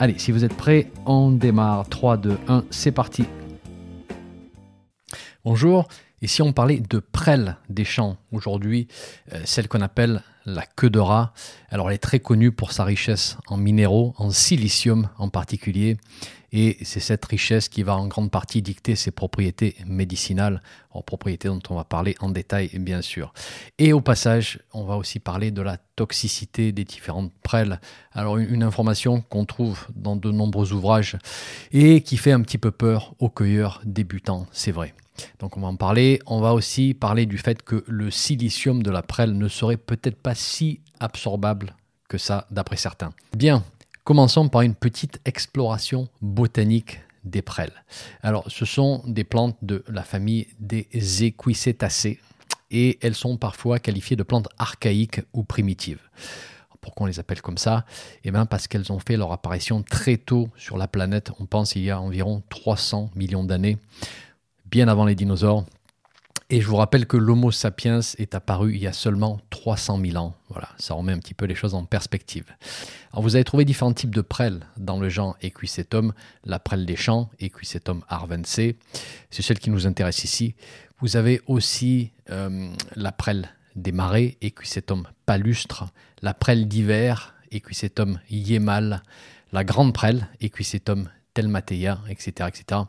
Allez, si vous êtes prêts, on démarre. 3, 2, 1, c'est parti. Bonjour, et si on parlait de prêle des champs aujourd'hui, euh, celle qu'on appelle la queue de rat, alors elle est très connue pour sa richesse en minéraux, en silicium en particulier, et c'est cette richesse qui va en grande partie dicter ses propriétés médicinales, en propriétés dont on va parler en détail bien sûr. Et au passage, on va aussi parler de la toxicité des différentes prêles. Alors une, information qu'on trouve dans de nombreux ouvrages et qui fait un petit peu peur aux cueilleurs débutants, c'est vrai. Donc on va en parler. On va aussi parler du fait que le silicium de la prêle ne serait peut-être pas si absorbable que ça d'après certains. Bien, Commençons par une petite exploration botanique des prêles. Alors, ce sont des plantes de la famille des Equicetacées et elles sont parfois qualifiées de plantes archaïques ou primitives. Pourquoi on les appelle comme ça? Eh bien parce qu'elles ont fait leur apparition très tôt sur la planète. On pense il y a environ 300 millions d'années, bien avant les dinosaures. Et je vous rappelle que l'Homo sapiens est apparu il y a seulement 300 000 ans. Voilà, ça remet un petit peu les choses en perspective. Alors vous avez trouvé différents types de prêles dans le genre Equisetum, la prêle des champs, Equisetum arvense, c'est celle qui nous intéresse ici. Vous avez aussi euh, la prêle des marais, Equisetum palustre, la prêle d'hiver, Equisetum yémal, la grande prêle, Equisetum Telmatea, etc., etc.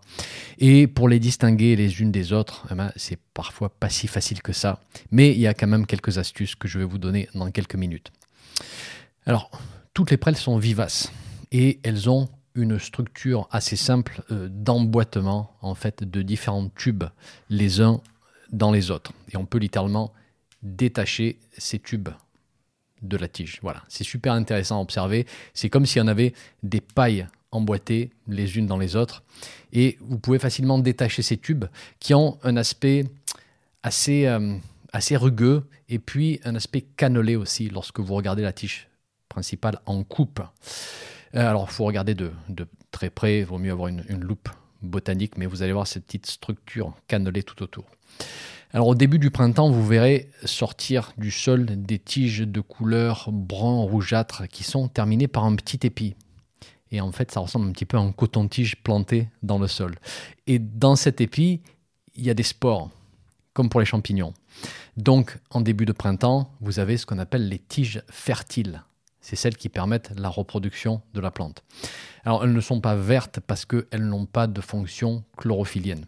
Et pour les distinguer les unes des autres, eh ben, c'est parfois pas si facile que ça. Mais il y a quand même quelques astuces que je vais vous donner dans quelques minutes. Alors, toutes les prêles sont vivaces et elles ont une structure assez simple euh, d'emboîtement en fait de différents tubes les uns dans les autres. Et on peut littéralement détacher ces tubes de la tige. Voilà, c'est super intéressant à observer. C'est comme s'il y en avait des pailles emboîtées les unes dans les autres. Et vous pouvez facilement détacher ces tubes qui ont un aspect assez, euh, assez rugueux et puis un aspect cannelé aussi lorsque vous regardez la tige principale en coupe. Euh, alors, il faut regarder de, très près, il vaut mieux avoir une, une, loupe botanique, mais vous allez voir cette petite structure cannelée tout autour. Alors au début du printemps, vous verrez sortir du sol des tiges de couleur brun rougeâtre qui sont terminées par un petit épi. Et en fait, ça ressemble un petit peu à un coton-tige planté dans le sol. Et dans cet épi, il y a des spores, comme pour les champignons. Donc, en début de printemps, vous avez ce qu'on appelle les tiges fertiles. C'est celles qui permettent la reproduction de la plante. Alors, elles ne sont pas vertes parce qu'elles n'ont pas de fonction chlorophyllienne.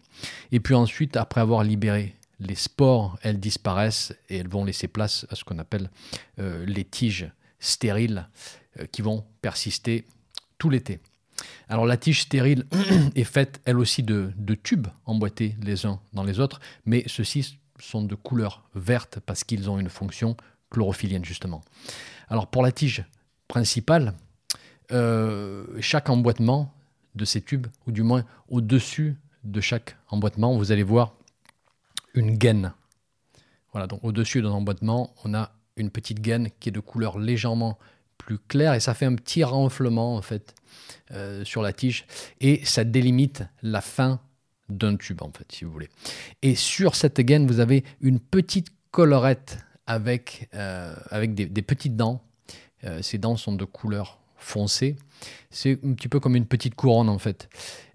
Et puis ensuite, après avoir libéré les spores, elles disparaissent et elles vont laisser place à ce qu'on appelle euh, les tiges stériles euh, qui vont persister l'été. Alors la tige stérile est faite elle aussi de, tubes emboîtés les uns dans les autres, mais ceux-ci sont de couleur verte parce qu'ils ont une fonction chlorophyllienne justement. Alors pour la tige principale, euh, chaque emboîtement de ces tubes, ou du moins au-dessus de chaque emboîtement, vous allez voir une gaine. Voilà, donc au-dessus d'un emboîtement, on a une petite gaine qui est de couleur légèrement plus clair et ça fait un petit renflement en fait euh, sur la tige et ça délimite la fin d'un tube en fait si vous voulez. Et sur cette gaine vous avez une petite collerette avec, euh, avec des, petites dents. Euh, ces dents sont de couleur foncée. C'est un petit peu comme une petite couronne en fait.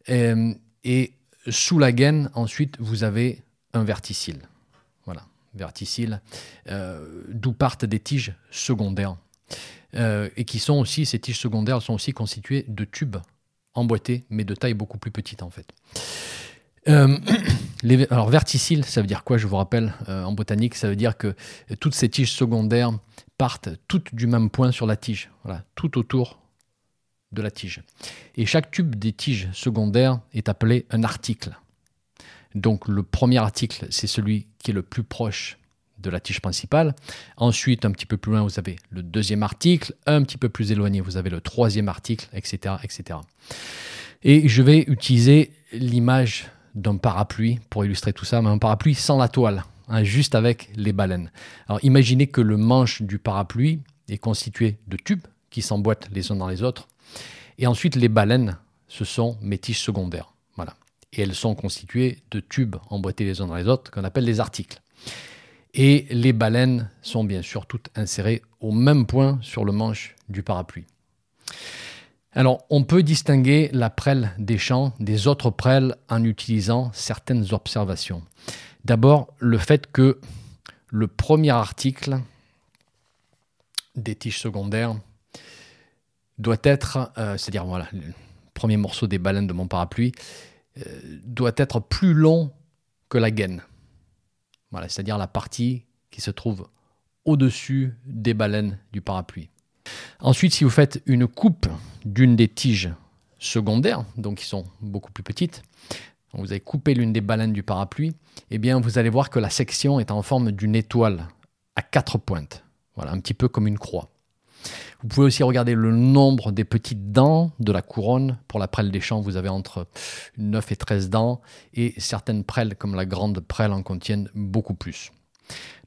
et sous la gaine ensuite vous avez un verticille. Voilà, verticille, d'où partent des tiges secondaires. Euh, et qui sont aussi, ces tiges secondaires sont aussi constituées de tubes emboîtés, mais de taille beaucoup plus petite en fait. Euh, alors verticille, ça veut dire quoi Je vous rappelle, euh, en botanique, ça veut dire que toutes ces tiges secondaires partent toutes du même point sur la tige, voilà, tout autour de la tige. Et chaque tube des tiges secondaires est appelé un article. Donc le premier article, c'est celui qui est le plus proche de la tige principale. Ensuite, un petit peu plus loin, vous avez le deuxième article. Un petit peu plus éloigné, vous avez le troisième article, etc. etc. Et je vais utiliser l'image d'un parapluie pour illustrer tout ça, mais un parapluie sans la toile, hein, juste avec les baleines. Alors imaginez que le manche du parapluie est constitué de tubes qui s'emboîtent les uns dans les autres, et ensuite les baleines, ce sont mes tiges secondaires. Voilà. Et elles sont constituées de tubes emboîtés les uns dans les autres qu'on appelle les articles. Et les baleines sont bien sûr toutes insérées au même point sur le manche du parapluie. Alors, on peut distinguer la prêle des champs des autres prêles en utilisant certaines observations. D'abord, le fait que le premier article des tiges secondaires doit être, euh, c'est-à-dire voilà, le premier morceau des baleines de mon parapluie, euh, doit être plus long que la gaine. Voilà, c'est-à-dire la partie qui se trouve au-dessus des baleines du parapluie. Ensuite, si vous faites une coupe d'une des tiges secondaires, donc qui sont beaucoup plus petites, vous avez coupé l'une des baleines du parapluie, eh bien vous allez voir que la section est en forme d'une étoile à quatre pointes. Voilà, un petit peu comme une croix. Vous pouvez aussi regarder le nombre des petites dents de la couronne. Pour la prêle des champs, vous avez entre 9 et 13 dents, et certaines prêles, comme la grande prêle, en contiennent beaucoup plus.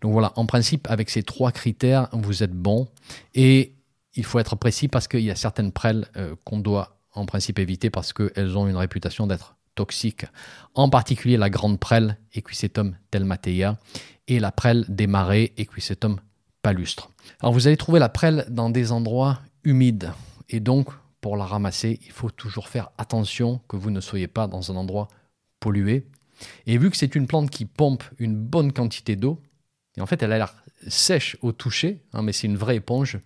Donc voilà, en principe, avec ces trois critères, vous êtes bon. Et il faut être précis parce qu'il y a certaines prêles euh, qu'on doit en principe éviter parce qu'elles ont une réputation d'être toxiques. En particulier la grande prêle Equisetum telmatea et la prêle des marais Equisetum Alors vous allez trouver la prêle dans des endroits humides et donc pour la ramasser, il faut toujours faire attention que vous ne soyez pas dans un endroit pollué. Et vu que c'est une plante qui pompe une bonne quantité d'eau, et en fait elle a l'air sèche au toucher, hein, mais c'est une vraie éponge,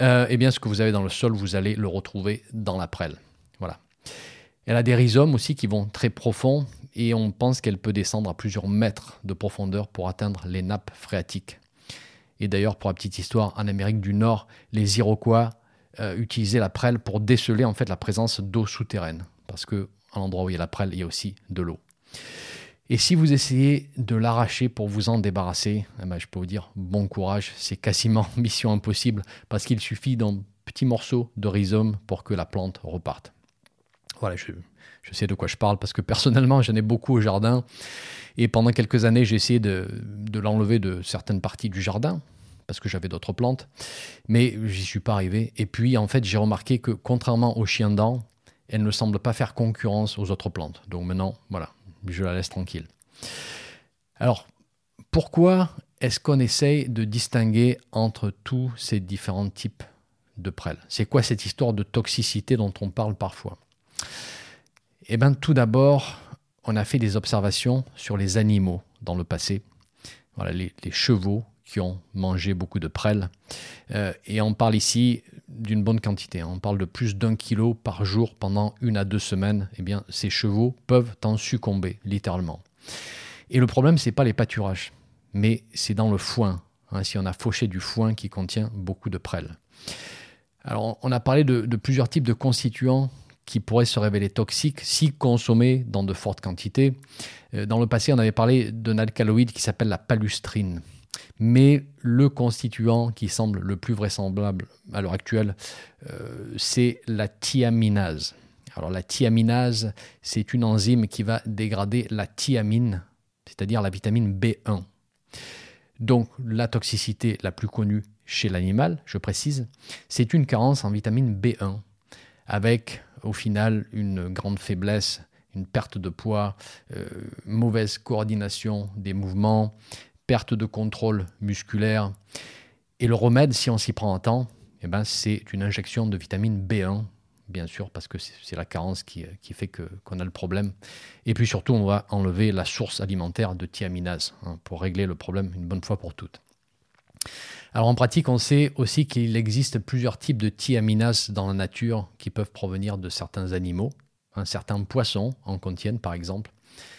euh, eh bien ce que vous avez dans le sol, vous allez le retrouver dans la prêle. Voilà. Elle a des rhizomes aussi qui vont très profonds et on pense qu'elle peut descendre à plusieurs mètres de profondeur pour atteindre les nappes phréatiques. Et d'ailleurs, pour la petite histoire, en Amérique du Nord, les Iroquois euh, utilisaient la prêle pour déceler en fait la présence d'eau souterraine, parce que à l'endroit où il y a la prêle, il y a aussi de l'eau. Et si vous essayez de l'arracher pour vous en débarrasser, eh ben, je peux vous dire bon courage, c'est quasiment mission impossible parce qu'il suffit d'un petit morceau de rhizome pour que la plante reparte. Voilà, je, sais de quoi je parle parce que personnellement j'en ai beaucoup au jardin et pendant quelques années j'ai essayé de, l'enlever de certaines parties du jardin parce que j'avais d'autres plantes, mais j'y suis pas arrivé. Et puis en fait j'ai remarqué que contrairement aux chiens dents, elle ne semble pas faire concurrence aux autres plantes. Donc maintenant, voilà, je la laisse tranquille. Alors, pourquoi est-ce qu'on essaye de distinguer entre tous ces différents types de prêles? C'est quoi cette histoire de toxicité dont on parle parfois? Eh bien, tout d'abord, on a fait des observations sur les animaux dans le passé. Voilà, les, chevaux qui ont mangé beaucoup de prêles. Euh, et on parle ici d'une bonne quantité. On parle de plus d'un kilo par jour pendant une à deux semaines. Eh bien, ces chevaux peuvent en succomber, littéralement. Et le problème, c'est pas les pâturages, mais c'est dans le foin. Hein, si on a fauché du foin qui contient beaucoup de prêles. Alors, on a parlé de, plusieurs types de constituants qui pourraient se révéler toxiques si consommés dans de fortes quantités. Euh, dans le passé, on avait parlé d'un alcaloïde qui s'appelle la palustrine. Mais le constituant qui semble le plus vraisemblable à l'heure actuelle, euh, c'est la thiaminase. Alors la thiaminase, c'est une enzyme qui va dégrader la thiamine, c'est-à-dire la vitamine B1. Donc la toxicité la plus connue chez l'animal, je précise, c'est une carence en vitamine B1, avec au final une grande faiblesse, une perte de poids, euh, mauvaise coordination des mouvements, perte de contrôle musculaire. Et le remède, si on s'y prend en temps, eh ben, c'est une injection de vitamine B1, bien sûr, parce que c'est la carence qui, fait qu'on a le problème. Et puis surtout, on va enlever la source alimentaire de thiaminase hein, pour régler le problème une bonne fois pour toutes. Alors en pratique, on sait aussi qu'il existe plusieurs types de thiaminase dans la nature qui peuvent provenir de certains animaux. Un certains poissons en contiennent par exemple.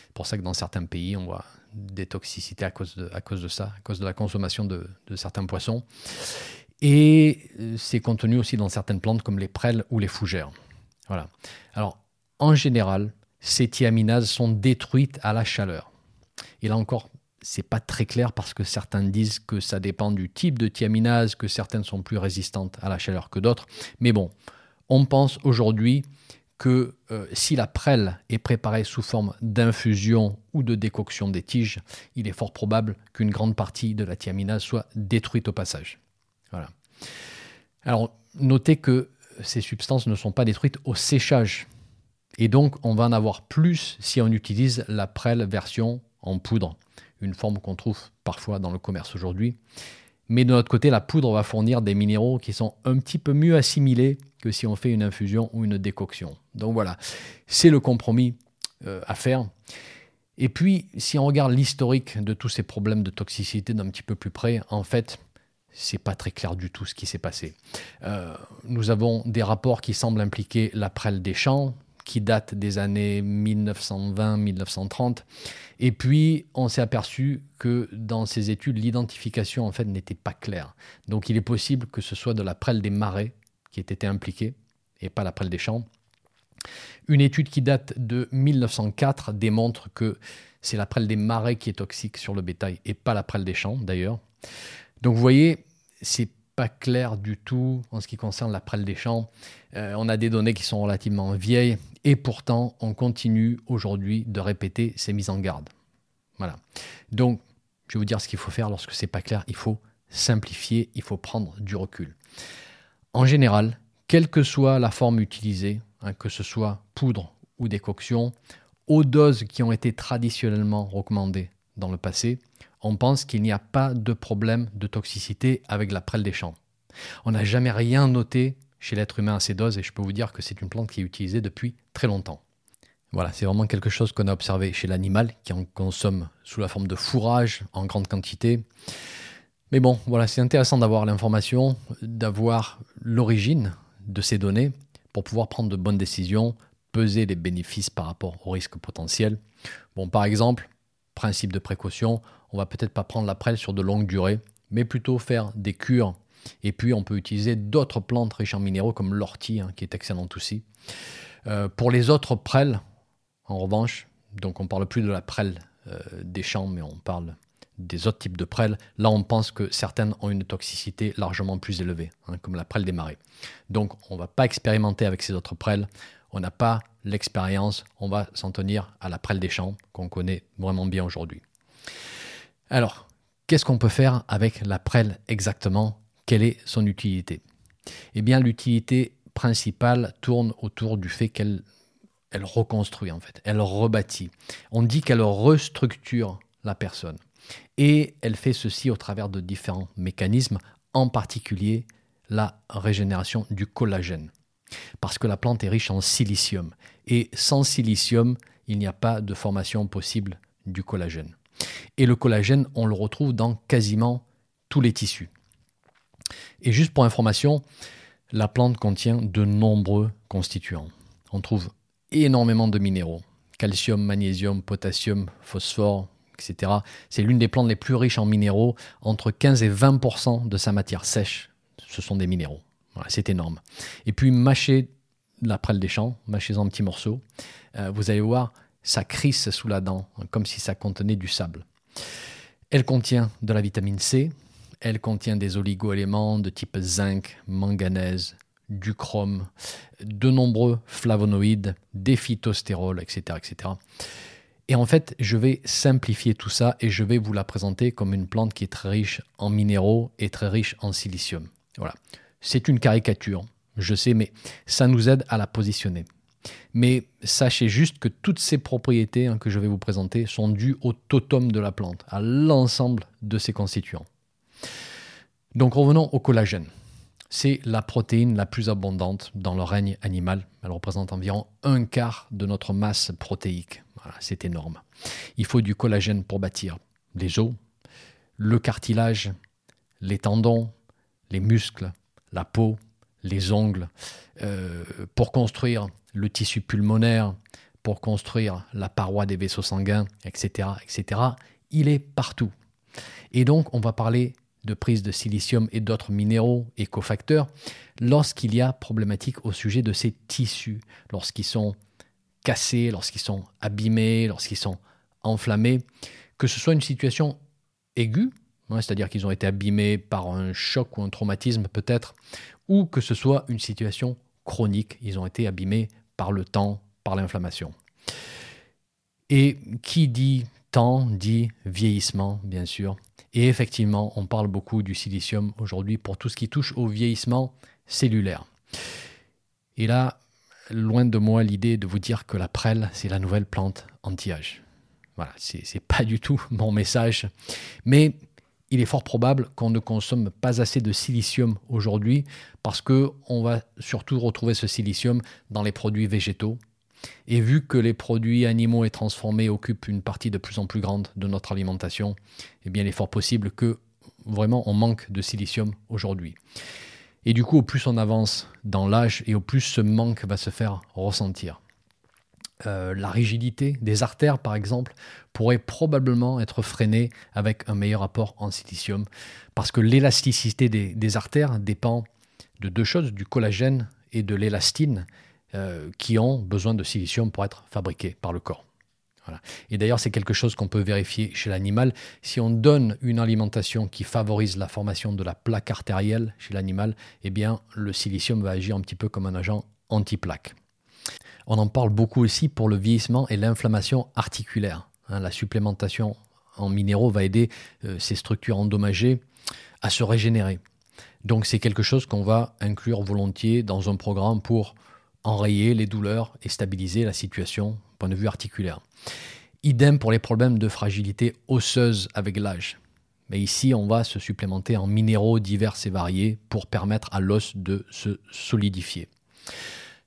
C'est pour ça que dans certains pays, on voit des toxicités à cause de, à cause de ça, à cause de la consommation de, certains poissons. Et euh, c'est contenu aussi dans certaines plantes comme les prêles ou les fougères. Voilà. Alors, en général, ces thiaminases sont détruites à la chaleur. Et là encore, c'est pas très clair parce que certains disent que ça dépend du type de thiaminase, que certaines sont plus résistantes à la chaleur que d'autres. Mais bon, on pense aujourd'hui que euh, si la prêle est préparée sous forme d'infusion ou de décoction des tiges, il est fort probable qu'une grande partie de la thiaminase soit détruite au passage. Voilà. Alors, notez que ces substances ne sont pas détruites au séchage. Et donc, on va en avoir plus si on utilise la prêle version en poudre, une forme qu'on trouve parfois dans le commerce aujourd'hui. Mais de notre côté, la poudre va fournir des minéraux qui sont un petit peu mieux assimilés que si on fait une infusion ou une décoction. Donc voilà, c'est le compromis euh, à faire. Et puis, si on regarde l'historique de tous ces problèmes de toxicité d'un petit peu plus près, en fait, c'est pas très clair du tout ce qui s'est passé. Euh, nous avons des rapports qui semblent impliquer la prêle des champs, qui date des années 1920-1930. Et puis, on s'est aperçu que dans ces études, l'identification en fait n'était pas claire. Donc, il est possible que ce soit de la prêle des marais qui ait été impliquée et pas la prêle des champs. Une étude qui date de 1904 démontre que c'est la prêle des marais qui est toxique sur le bétail et pas la prêle des champs d'ailleurs. Donc vous voyez, c'est pas clair du tout en ce qui concerne la prêle des champs. Euh, on a des données qui sont relativement vieilles et pourtant on continue aujourd'hui de répéter ces mises en garde. Voilà. Donc je vais vous dire ce qu'il faut faire lorsque c'est pas clair. Il faut simplifier, il faut prendre du recul. En général, quelle que soit la forme utilisée, hein, que ce soit poudre ou décoction, aux doses qui ont été traditionnellement recommandées dans le passé, on pense qu'il n'y a pas de problème de toxicité avec la prêle des champs. On n'a jamais rien noté chez l'être humain à ces doses et je peux vous dire que c'est une plante qui est utilisée depuis très longtemps. Voilà, c'est vraiment quelque chose qu'on a observé chez l'animal qui en consomme sous la forme de fourrage en grande quantité. Mais bon, voilà, c'est intéressant d'avoir l'information, d'avoir l'origine de ces données pour pouvoir prendre de bonnes décisions, peser les bénéfices par rapport aux risques potentiels. Bon, par exemple, principe de précaution, on va peut-être pas prendre la prêle sur de longues durées, mais plutôt faire des cures. Et puis on peut utiliser d'autres plantes riches en minéraux comme l'ortie, hein, qui est excellente aussi. Euh, pour les autres prêles, en revanche, donc on parle plus de la prêle euh, des champs, mais on parle des autres types de prêles. Là, on pense que certaines ont une toxicité largement plus élevée, hein, comme la prêle des marais. Donc, on ne va pas expérimenter avec ces autres prêles. On n'a pas l'expérience. On va s'en tenir à la prêle des champs qu'on connaît vraiment bien aujourd'hui. Alors, qu'est-ce qu'on peut faire avec la prêle exactement? Quelle est son utilité? Eh bien, l'utilité principale tourne autour du fait qu'elle elle reconstruit en fait, elle rebâtit. On dit qu'elle restructure la personne. Et elle fait ceci au travers de différents mécanismes, en particulier la régénération du collagène. Parce que la plante est riche en silicium. Et sans silicium, il n'y a pas de formation possible du collagène. Et le collagène, on le retrouve dans quasiment tous les tissus. Et juste pour information, la plante contient de nombreux constituants. On trouve énormément de minéraux. Calcium, magnésium, potassium, phosphore, etc. C'est l'une des plantes les plus riches en minéraux. Entre 15 et 20% de sa matière sèche, ce sont des minéraux. c'est énorme. Et puis, mâchez la prêle des champs, mâchez en petits morceaux. Euh, vous allez voir, ça crisse sous la dent, comme si ça contenait du sable. Elle contient de la vitamine C, elle contient des oligoéléments de type zinc, manganèse, du chrome, de nombreux flavonoïdes, des phytostérols, etc., etc. Et en fait, je vais simplifier tout ça et je vais vous la présenter comme une plante qui est très riche en minéraux et très riche en silicium. Voilà. C'est une caricature, je sais, mais ça nous aide à la positionner. Mais sachez juste que toutes ces propriétés hein, que je vais vous présenter sont dues au totum de la plante, à l'ensemble de ses constituants. Donc revenons au collagène. C'est la protéine la plus abondante dans le règne animal. Elle représente environ un quart de notre masse protéique c'est énorme. Il faut du collagène pour bâtir les os, le cartilage, les tendons, les muscles, la peau, les ongles, euh, pour construire le tissu pulmonaire, pour construire la paroi des vaisseaux sanguins, etc., etc. Il est partout. Et donc, on va parler de prise de silicium et d'autres minéraux et cofacteurs lorsqu'il y a problématique au sujet de ces tissus, lorsqu'ils sont cassés, lorsqu'ils sont abîmés, lorsqu'ils sont enflammés, que ce soit une situation aiguë, hein, c'est-à-dire qu'ils ont été abîmés par un choc ou un traumatisme peut-être, ou que ce soit une situation chronique, ils ont été abîmés par le temps, par l'inflammation. Et qui dit temps dit vieillissement, bien sûr. Et effectivement, on parle beaucoup du silicium aujourd'hui pour tout ce qui touche au vieillissement cellulaire. Et là, loin de moi l'idée de vous dire que la prêle, c'est la nouvelle plante anti-âge. Voilà, c'est pas du tout mon message. Mais il est fort probable qu'on ne consomme pas assez de silicium aujourd'hui parce qu'on va surtout retrouver ce silicium dans les produits végétaux. Et vu que les produits animaux et transformés occupent une partie de plus en plus grande de notre alimentation, eh il est fort possible que vraiment on manque de silicium aujourd'hui. Et du coup, au plus on avance dans l'âge et au plus ce manque va se faire ressentir. Euh, la rigidité des artères, par exemple, pourrait probablement être freinée avec un meilleur apport en silicium, parce que l'élasticité des, artères dépend de deux choses, du collagène et de l'élastine, euh, qui ont besoin de silicium pour être fabriqués par le corps. Et d'ailleurs, c'est quelque chose qu'on peut vérifier chez l'animal. Si on donne une alimentation qui favorise la formation de la plaque artérielle chez l'animal, eh bien, le silicium va agir un petit peu comme un agent anti-plaque. On en parle beaucoup aussi pour le vieillissement et l'inflammation articulaire. Hein, la supplémentation en minéraux va aider euh, ces structures endommagées à se régénérer. Donc c'est quelque chose qu'on va inclure volontiers dans un programme pour enrayer les douleurs et stabiliser la situation point de vue articulaire. Idem pour les problèmes de fragilité osseuse avec l'âge. Mais ici, on va se supplémenter en minéraux divers et variés pour permettre à l'os de se solidifier.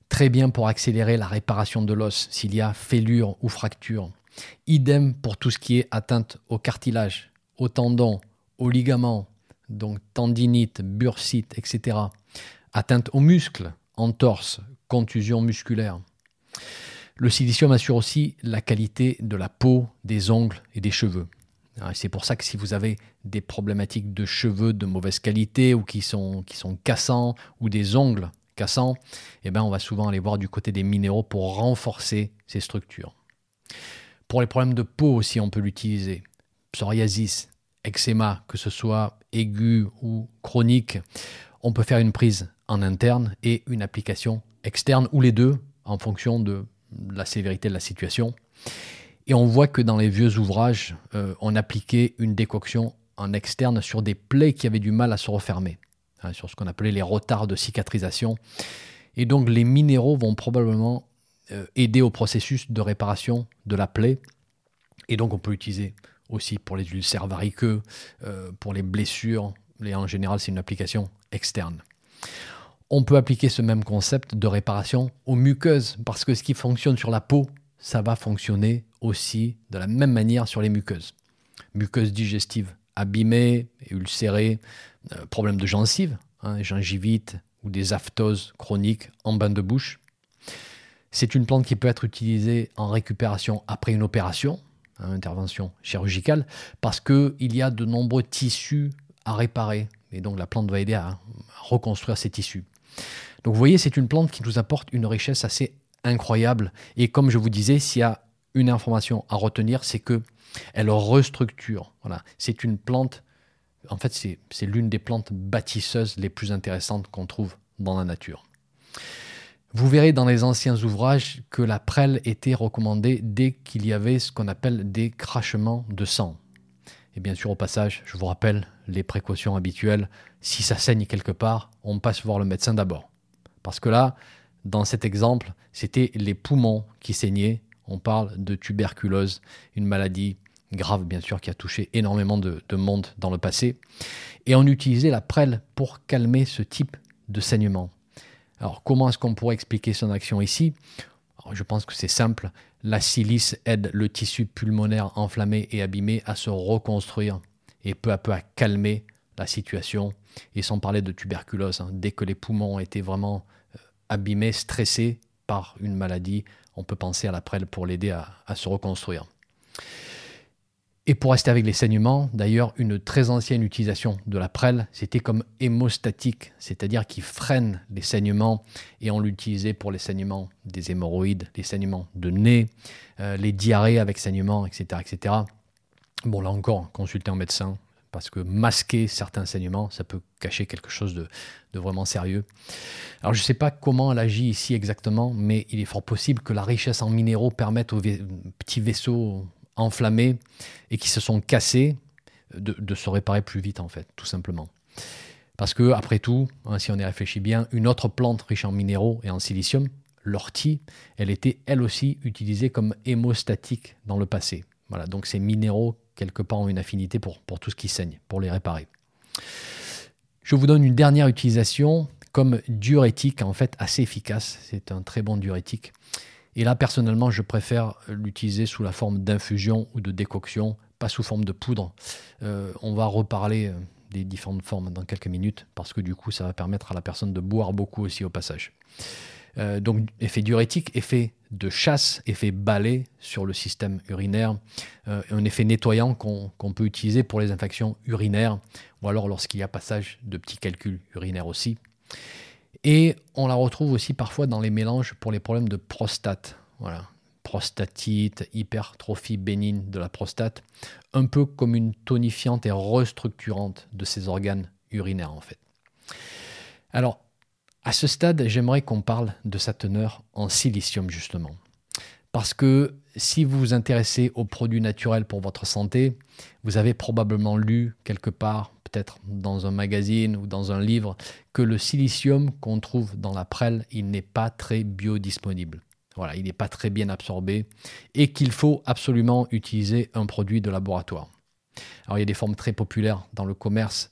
Très bien pour accélérer la réparation de l'os s'il y a fêlure ou fracture. Idem pour tout ce qui est atteinte au cartilage, au tendon, aux ligaments, donc tendinite, bursite, etc. Atteinte aux muscles, entorse, contusion musculaire. Le silicium assure aussi la qualité de la peau, des ongles et des cheveux. C'est pour ça que si vous avez des problématiques de cheveux de mauvaise qualité ou qui sont, qui sont cassants ou des ongles cassants, eh ben on va souvent aller voir du côté des minéraux pour renforcer ces structures. Pour les problèmes de peau aussi, on peut l'utiliser. Psoriasis, eczéma, que ce soit aigu ou chronique, on peut faire une prise en interne et une application externe ou les deux en fonction de la sévérité de la situation. Et on voit que dans les vieux ouvrages, euh, on appliquait une décoction en externe sur des plaies qui avaient du mal à se refermer, hein, sur ce qu'on appelait les retards de cicatrisation. Et donc les minéraux vont probablement euh, aider au processus de réparation de la plaie. Et donc on peut l'utiliser aussi pour les ulcères variqueux, euh, pour les blessures. Et en général, c'est une application externe on peut appliquer ce même concept de réparation aux muqueuses, parce que ce qui fonctionne sur la peau, ça va fonctionner aussi de la même manière sur les muqueuses. Muqueuses digestives abîmées et ulcérées, problèmes de gencives, hein, gingivite ou des aphthoses chroniques en bain de bouche. C'est une plante qui peut être utilisée en récupération après une opération, hein, intervention chirurgicale, parce qu'il y a de nombreux tissus à réparer. Et donc la plante va aider à reconstruire ces tissus. Donc vous voyez, c'est une plante qui nous apporte une richesse assez incroyable. Et comme je vous disais, s'il y a une information à retenir, c'est que elle restructure. Voilà, c'est une plante. En fait, c'est l'une des plantes bâtisseuses les plus intéressantes qu'on trouve dans la nature. Vous verrez dans les anciens ouvrages que la prêle était recommandée dès qu'il y avait ce qu'on appelle des crachements de sang. Et bien sûr, au passage, je vous rappelle les précautions habituelles. Si ça saigne quelque part, on passe voir le médecin d'abord. Parce que là, dans cet exemple, c'était les poumons qui saignaient. On parle de tuberculose, une maladie grave bien sûr qui a touché énormément de, monde dans le passé. Et on utilisait la prêle pour calmer ce type de saignement. Alors comment est-ce qu'on pourrait expliquer son action ici? Je pense que c'est simple. La silice aide le tissu pulmonaire enflammé et abîmé à se reconstruire et peu à peu à calmer la situation. Et sans parler de tuberculose, hein. dès que les poumons étaient vraiment euh, abîmés, stressés par une maladie, on peut penser à la prêle pour l'aider à, se reconstruire. Et pour rester avec les saignements, d'ailleurs, une très ancienne utilisation de la prêle, c'était comme hémostatique, c'est-à-dire qui freine les saignements, et on l'utilisait pour les saignements des hémorroïdes, les saignements de nez, euh, les diarrhées avec saignements, etc., etc. Bon, là encore, consulter un médecin, parce que masquer certains saignements, ça peut cacher quelque chose de, vraiment sérieux. Alors je ne sais pas comment elle agit ici exactement, mais il est fort possible que la richesse en minéraux permette aux petits vaisseaux enflammés et qui se sont cassés de, se réparer plus vite en fait, tout simplement. Parce que après tout, hein, si on y réfléchit bien, une autre plante riche en minéraux et en silicium, l'ortie, elle était elle aussi utilisée comme hémostatique dans le passé. Voilà, donc ces minéraux quelque part ont une affinité pour tout ce qui saigne, pour les réparer. Je vous donne une dernière utilisation comme diurétique, en fait assez efficace. C'est un très bon diurétique. Et là, personnellement, je préfère l'utiliser sous la forme d'infusion ou de décoction, pas sous forme de poudre. Euh, on va reparler euh, des différentes formes dans quelques minutes, parce que du coup, ça va permettre à la personne de boire beaucoup aussi au passage. Euh, donc effet diurétique, effet de chasse, effet balai sur le système urinaire, un effet nettoyant qu'on peut utiliser pour les infections urinaires ou alors lorsqu'il y a passage de petits calculs urinaires aussi. Et on la retrouve aussi parfois dans les mélanges pour les problèmes de prostate. Voilà. Prostatite, hypertrophie bénigne de la prostate, un peu comme une tonifiante et restructurante de ces organes urinaires en fait. Alors, à ce stade, j'aimerais qu'on parle de sa teneur en silicium justement. Parce que si vous vous intéressez aux produits naturels pour votre santé, vous avez probablement lu quelque part, peut-être dans un magazine ou dans un livre, que le silicium qu'on trouve dans la prêle, il n'est pas très biodisponible. Voilà, il n'est pas très bien absorbé et qu'il faut absolument utiliser un produit de laboratoire. Alors il y a des formes très populaires dans le commerce,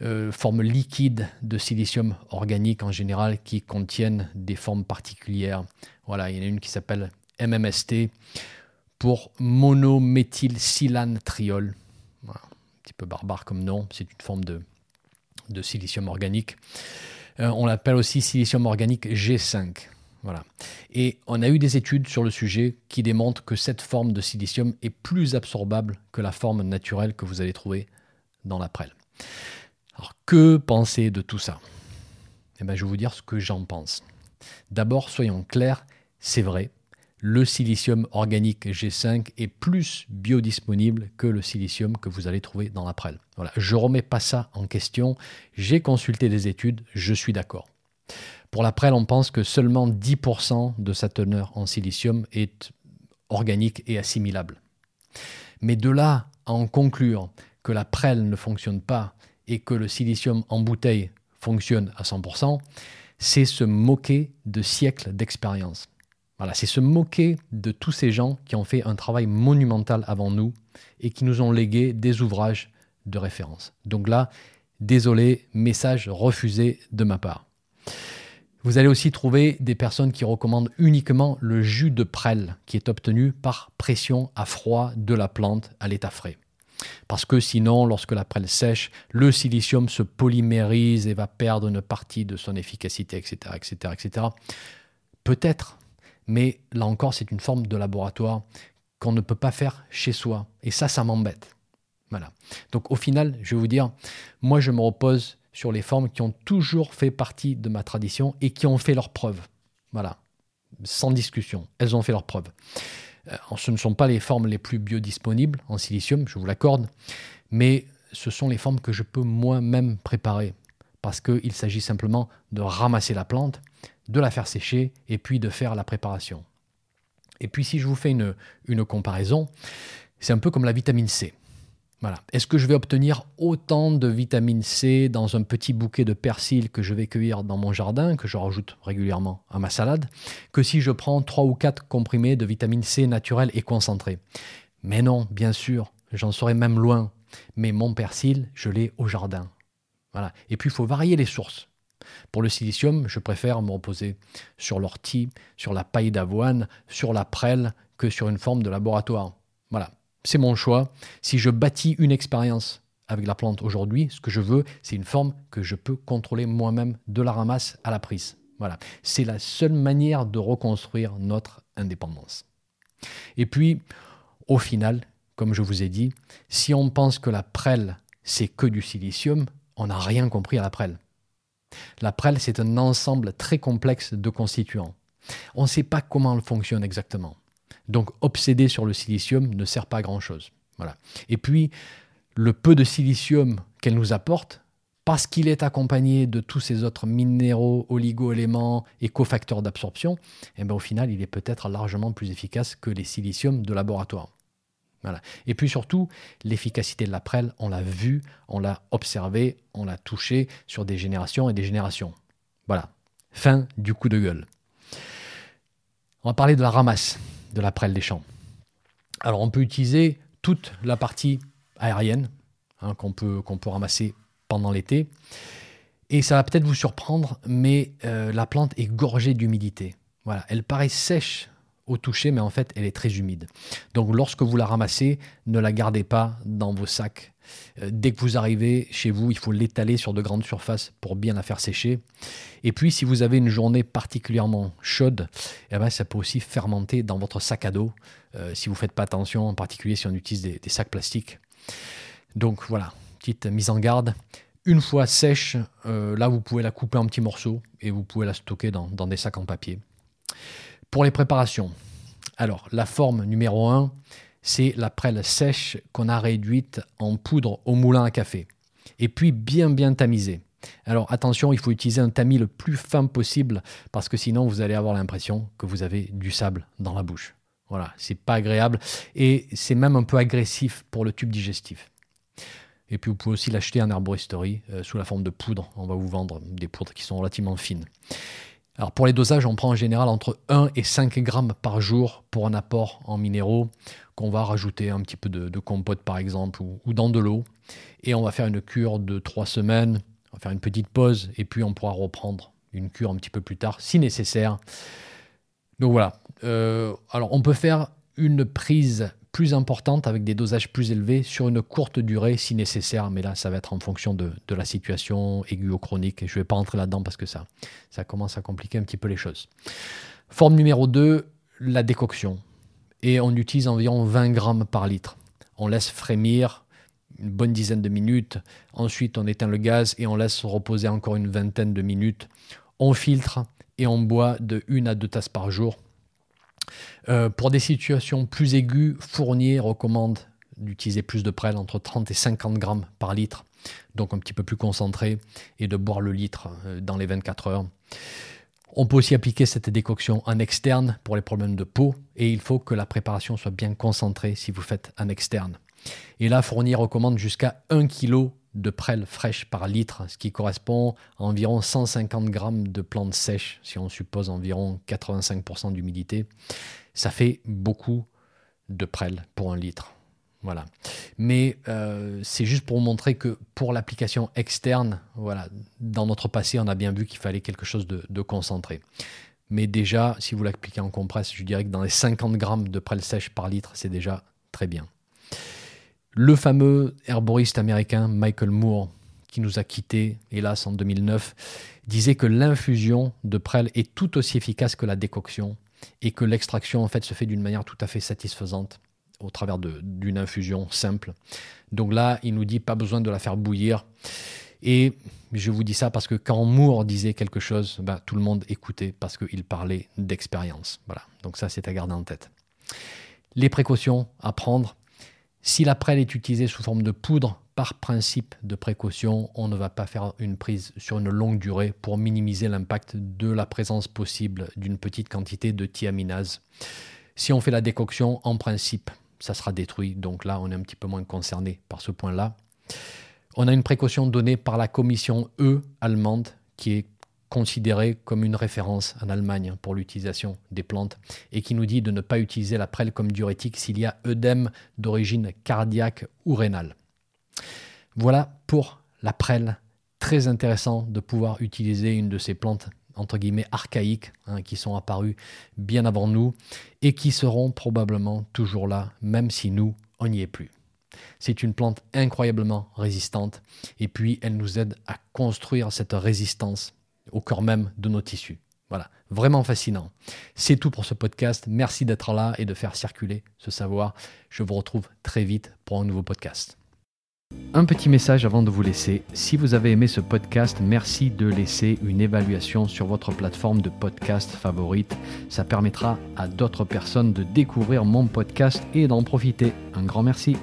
euh, formes liquides de silicium organique en général qui contiennent des formes particulières. Voilà, il y en a une qui s'appelle MMST pour monométhylsilanetriol. Petit peu barbare comme nom, c'est une forme de, de silicium organique. Euh, on l'appelle aussi silicium organique G5. Voilà. Et on a eu des études sur le sujet qui démontrent que cette forme de silicium est plus absorbable que la forme naturelle que vous allez trouver dans la prêle. Alors que penser de tout ça? Eh bien, Je vais vous dire ce que j'en pense. D'abord, soyons clairs, c'est vrai, le silicium organique G5 est plus biodisponible que le silicium que vous allez trouver dans la prêle. Voilà, je ne remets pas ça en question, j'ai consulté des études, je suis d'accord. Pour la prêle, on pense que seulement 10% de sa teneur en silicium est organique et assimilable. Mais de là à en conclure que la prêle ne fonctionne pas et que le silicium en bouteille fonctionne à 100%, c'est se moquer de siècles d'expérience. Voilà, c'est se moquer de tous ces gens qui ont fait un travail monumental avant nous et qui nous ont légué des ouvrages de référence. Donc là, désolé, message refusé de ma part. Vous allez aussi trouver des personnes qui recommandent uniquement le jus de prêle qui est obtenu par pression à froid de la plante à l'état frais. Parce que sinon, lorsque la prêle sèche, le silicium se polymérise et va perdre une partie de son efficacité, etc. etc., etc. Peut-être, mais là encore, c'est une forme de laboratoire qu'on ne peut pas faire chez soi. Et ça, ça m'embête. Voilà. Donc au final, je vais vous dire, moi je me repose sur les formes qui ont toujours fait partie de ma tradition et qui ont fait leurs preuves. Voilà, sans discussion, elles ont fait leurs preuves. Euh, ce ne sont pas les formes les plus biodisponibles en silicium, je vous l'accorde, mais ce sont les formes que je peux moi-même préparer, parce qu'il s'agit simplement de ramasser la plante, de la faire sécher et puis de faire la préparation. Et puis si je vous fais une, une comparaison, c'est un peu comme la vitamine C. Est-ce que je vais obtenir autant de vitamine C dans un petit bouquet de persil que je vais cueillir dans mon jardin, que je rajoute régulièrement à ma salade, que si je prends 3 ou 4 comprimés de vitamine C naturelle et concentrée Mais non, bien sûr, j'en serai même loin. Mais mon persil, je l'ai au jardin. Voilà. Et puis, il faut varier les sources. Pour le silicium, je préfère me reposer sur l'ortie, sur la paille d'avoine, sur la prêle, que sur une forme de laboratoire. Voilà. C'est mon choix. Si je bâtis une expérience avec la plante aujourd'hui, ce que je veux, c'est une forme que je peux contrôler moi-même de la ramasse à la prise. Voilà. C'est la seule manière de reconstruire notre indépendance. Et puis, au final, comme je vous ai dit, si on pense que la prêle, c'est que du silicium, on n'a rien compris à la prêle. La prêle, c'est un ensemble très complexe de constituants. On ne sait pas comment elle fonctionne exactement. Donc obséder sur le silicium ne sert pas à grand-chose. Voilà. Et puis, le peu de silicium qu'elle nous apporte, parce qu'il est accompagné de tous ces autres minéraux, oligo-éléments et cofacteurs d'absorption, eh bien au final, il est peut-être largement plus efficace que les siliciums de laboratoire. Et puis surtout, l'efficacité de la prêle, on l'a vu, on l'a observé, on l'a touché sur des générations et des générations. Voilà. Fin du coup de gueule. On va parler de la ramasse de la prêle des champs. Alors on peut utiliser toute la partie aérienne hein, qu'on peut, qu'on peut ramasser pendant l'été. Et ça va peut-être vous surprendre, mais euh, la plante est gorgée d'humidité. Voilà, elle paraît sèche au toucher, mais en fait, elle est très humide. Donc, lorsque vous la ramassez, ne la gardez pas dans vos sacs. Euh, dès que vous arrivez chez vous, il faut l'étaler sur de grandes surfaces pour bien la faire sécher. Et puis, si vous avez une journée particulièrement chaude, eh ben, ça peut aussi fermenter dans votre sac à dos, euh, si vous ne faites pas attention, en particulier si on utilise des sacs plastiques. Donc voilà, petite mise en garde. Une fois sèche, euh, là vous pouvez la couper en petits morceaux et vous pouvez la stocker dans, des sacs en papier. Pour les préparations, alors la forme numéro 1, c'est la prêle sèche qu'on a réduite en poudre au moulin à café. Et puis bien bien tamisée. Alors attention, il faut utiliser un tamis le plus fin possible parce que sinon vous allez avoir l'impression que vous avez du sable dans la bouche. Voilà, c'est pas agréable et c'est même un peu agressif pour le tube digestif. Et puis vous pouvez aussi l'acheter en herboristerie euh, sous la forme de poudre. On va vous vendre des poudres qui sont relativement fines. Alors pour les dosages, on prend en général entre 1 et 5 grammes par jour pour un apport en minéraux qu'on va rajouter un petit peu de, compote par exemple ou, dans de l'eau. Et on va faire une cure de 3 semaines, on va faire une petite pause et puis on pourra reprendre une cure un petit peu plus tard si nécessaire. Donc voilà. Euh, alors on peut faire une prise plus importante avec des dosages plus élevés sur une courte durée si nécessaire. Mais là, ça va être en fonction de, la situation aiguë ou chronique. Et je ne vais pas rentrer là-dedans parce que ça, ça commence à compliquer un petit peu les choses. Forme numéro 2, la décoction. Et on utilise environ 20 grammes par litre. On laisse frémir une bonne dizaine de minutes. Ensuite, on éteint le gaz et on laisse reposer encore une vingtaine de minutes. On filtre et on boit de 1 à 2 tasses par jour euh, pour des situations plus aiguës, Fournier recommande d'utiliser plus de prêle, entre 30 et 50 grammes par litre, donc un petit peu plus concentré, et de boire le litre euh, dans les 24 heures. On peut aussi appliquer cette décoction en externe pour les problèmes de peau, et il faut que la préparation soit bien concentrée si vous faites en externe. Et là, Fournier recommande jusqu'à 1 kg de prêle fraîche par litre, ce qui correspond à environ 150 grammes de plantes sèches, si on suppose environ 85% d'humidité. Ça fait beaucoup de prêle pour un litre. Voilà. Mais euh, c'est juste pour montrer que pour l'application externe, voilà, dans notre passé, on a bien vu qu'il fallait quelque chose de, de, concentré. Mais déjà, si vous l'appliquez en compresse, je dirais que dans les 50 grammes de prêle sèche par litre, c'est déjà très bien. Le fameux herboriste américain Michael Moore, qui nous a quittés, hélas, en 2009, disait que l'infusion de prêle est tout aussi efficace que la décoction et que l'extraction en fait se fait d'une manière tout à fait satisfaisante au travers d'une infusion simple. Donc là, il nous dit pas besoin de la faire bouillir. Et je vous dis ça parce que quand Moore disait quelque chose, ben, tout le monde écoutait parce qu'il parlait d'expérience. Voilà. Donc ça, c'est à garder en tête. Les précautions à prendre. Si la prêle est utilisée sous forme de poudre, par principe de précaution, on ne va pas faire une prise sur une longue durée pour minimiser l'impact de la présence possible d'une petite quantité de thiaminase. Si on fait la décoction, en principe, ça sera détruit. Donc là, on est un petit peu moins concerné par ce point-là. On a une précaution donnée par la commission E allemande qui est considéré comme une référence en Allemagne pour l'utilisation des plantes et qui nous dit de ne pas utiliser la prêle comme diurétique s'il y a œdème d'origine cardiaque ou rénale. Voilà pour la prêle. Très intéressant de pouvoir utiliser une de ces plantes entre guillemets archaïques hein, qui sont apparues bien avant nous et qui seront probablement toujours là même si nous on n'y est plus. C'est une plante incroyablement résistante et puis elle nous aide à construire cette résistance au cœur même de nos tissus. Voilà, vraiment fascinant. C'est tout pour ce podcast. Merci d'être là et de faire circuler ce savoir. Je vous retrouve très vite pour un nouveau podcast. Un petit message avant de vous laisser. Si vous avez aimé ce podcast, merci de laisser une évaluation sur votre plateforme de podcast favorite. Ça permettra à d'autres personnes de découvrir mon podcast et d'en profiter. Un grand merci.